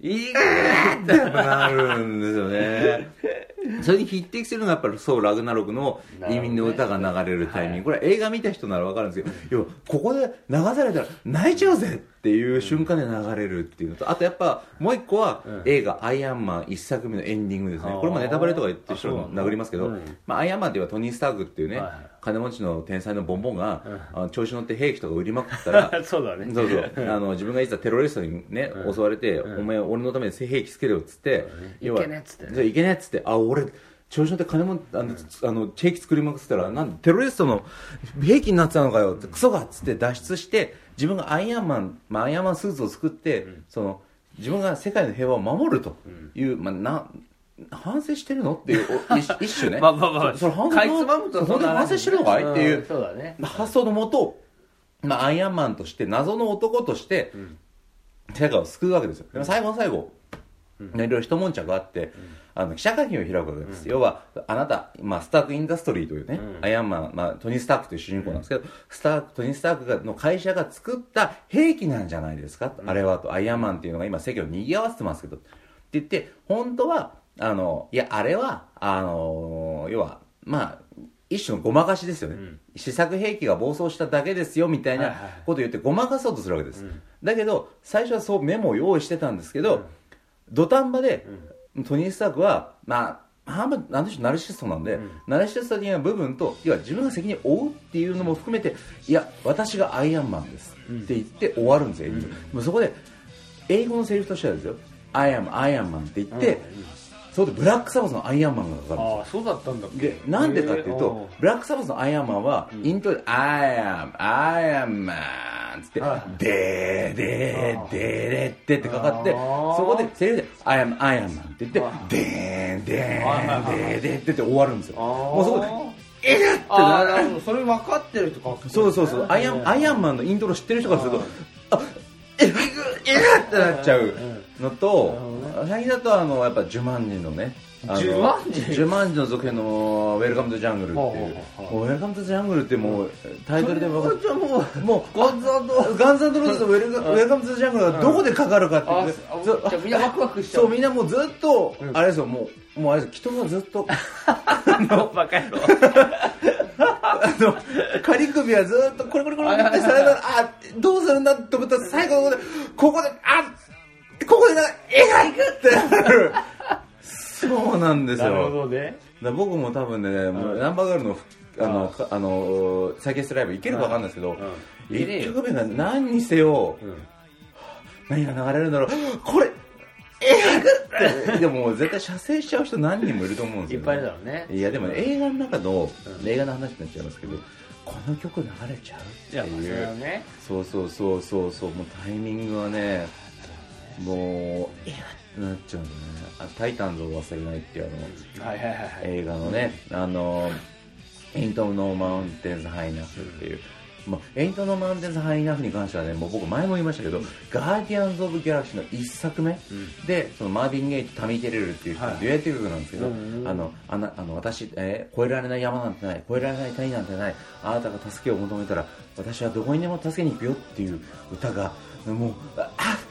イグってなるんですよね。それに匹敵するのがやっぱりそうラグナロクの移民の歌が流れるタイミング、これ映画見た人なら分かるんですけど、要はここで流されたら泣いちゃうぜっていう瞬間で流れるっていうのとあとやっぱもう一個はうん。映画「アイアンマン」一作目のエンディングですね。これもネタバレとか言ってる人殴りますけど、うん。まあ、アイアンマンっていうのはトニー・スタークっていうね、はいはい金持ちの天才のボンボンが、うん。あの調子乗って兵器とか売りまくったら そうだね。そうそう。あの自分がいざテロリストにね、うん。襲われて、うん。お前俺のために兵器つけろよっつって、いけねっつってね。いけねっつってあ俺調子乗って金もあの、あの兵器作りまくってたらなんテロリストの兵器になってたのかよってクソがっつって脱出して自分がアイアンマン、まあ、アイアンマンスーツを作って、その自分が世界の平和を守るという、まあ、な反省してるの？っていうお 一一種ね。まあまあまあ。そそれ反省かいつまむと本当に反省してるのかいっていうんそうだね。発想のもと、まあ、アイアンマンとして謎の男として世界を救うわけですよ。でも最後の最後、いろいろ一悶着があって、あの記者会見を開くわけです、要はあなた、まあ、スターク・インダストリーというね、うん。アイアンマン、まあ、トニー・スタークという主人公なんですけど、スタークトニー・スタークがの会社が作った兵器なんじゃないですか、あれはとアイアンマンっていうのが今世間を賑わせてますけど。って言って本当はあのいやあれはあの要はまあ一種のごまかしですよね、試作兵器が暴走しただけですよみたいなはいはいはい。ことを言ってごまかそうとするわけです、だけど最初はそうメモを用意してたんですけど、土壇場で、トニー・スタークはまあ半分なんでしょうナルシストなんで、ナルシスト的な部分と要は自分が責任を負うっていうのも含めていや私がアイアンマンですって言って終わるんですよ、もうそこで英語のセリフとしてはですよ。I am アイアンマンって言って、そこでブラックサバスのアイアンマンがかかるんですよ。ああそうだったんだっけ？で、なんでかっていうと、ブラックサバスのアイアンマンは、イントロで、I am, I am man つっては、でーでーでーってってかかって、そこでセリフで、I am, I am man って言って、でーん、でーん、でーでーってって終わるんですよ。もうそこで、えっ？ってななるそれ分かってる人かそうそうそう、アイアン、アイアンマンのイントロ知ってる人からすると、あ、えっ、えっってなっちゃうのと、最近だとあの、やっぱジュマンジのね、ジュマンジ？ジュマンジの続編の「Welcome to Jungle」っていう。 Welcome to Jungle ってもうタイトルで分かるもうもう Guns Guns Roses と Welco- Welcome to Jungle がどこでかかるかってじゃあみんなワクワクしちゃう。そうみんなもうずっとあれですよもうもうあれです人がずっと バカ野郎。あの仮首はずっとこれこれこれってされたらあどうするんだって思ったら最後のここでここであここでなんか絵がいくって。なるそうなんですなるほよどね。僕も多分ね、もうナンバーガールのあのかあの再結成ライブ行けるか分かんないですけど、うん。いけねえよ1曲目が何にせよ、うん。何が流れるんだろう。これ映画って。でも絶対射精しちゃう人何人もいると思うんですよ、いっぱいいるだろうね。いやでもね映画の中の、映画の話になっちゃいますけどこの曲流れちゃうっていやまあそれいうはね。そうそうそうそうそう。もうタイミングはねもうなっちゃうんだよね。あタイタンズを忘れないっていうあのはいはいはいはい。映画のね、あの、 Ain't No Mountain High Enough っていう、まあ、 Ain't No Mountain High Enough に関してはね、もう僕前も言いましたけど、 Guardians of Galaxy の一作目、で、そのマーヴィン・ゲイとタミー・テレルっていう人のはいデュエット曲なんですけど、あの、あなあの私、えー越えられない山なんてない、越えられない谷なんてない、あなたが助けを求めたら、私はどこにでも助けに行くよっていう歌が、もう、あああいや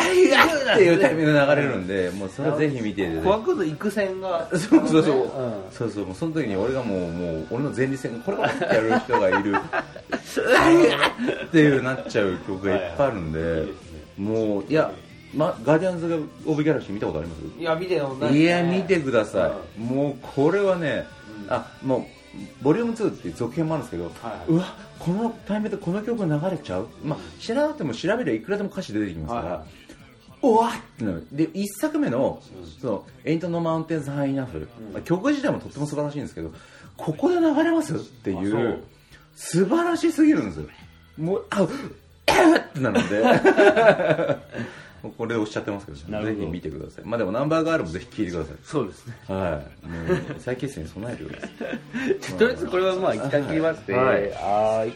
っていうタイミングで流れるんで、もうそれはぜひ見ていただいて。怖くの育戦が。そうそうそう、うん。そうそう。もうその時に俺がもうもう俺の前立腺がこれこれってやる人がいる。っていうなっちゃう曲がいっぱいあるんで、もういや、ま、ガーディアンズ・オブ・ギャラクシー見たことあります？いや見てよない。いや見てください、もうこれはね、あもうボリューム2っていう続編もあるんですけど、はいうわこのタイミングでこの曲流れちゃう、まあ、知らなくても調べればいくらでも歌詞出てきますから、はおわっ！ってなるで1作目の「その Ain't No Mountain High Enough」まあ曲自体もとっても素晴らしいんですけどここで流れますっていうう。素晴らしすぎるんですよ。もうあうっ！てなるんで。これで押しちゃってますけどぜひ見てください。まあでもナンバーガールもぜひ聴いてください。そうですね。はい。もう再結成に備えてくださいとりあえずこれはまあ一旦切りましてはい。はーい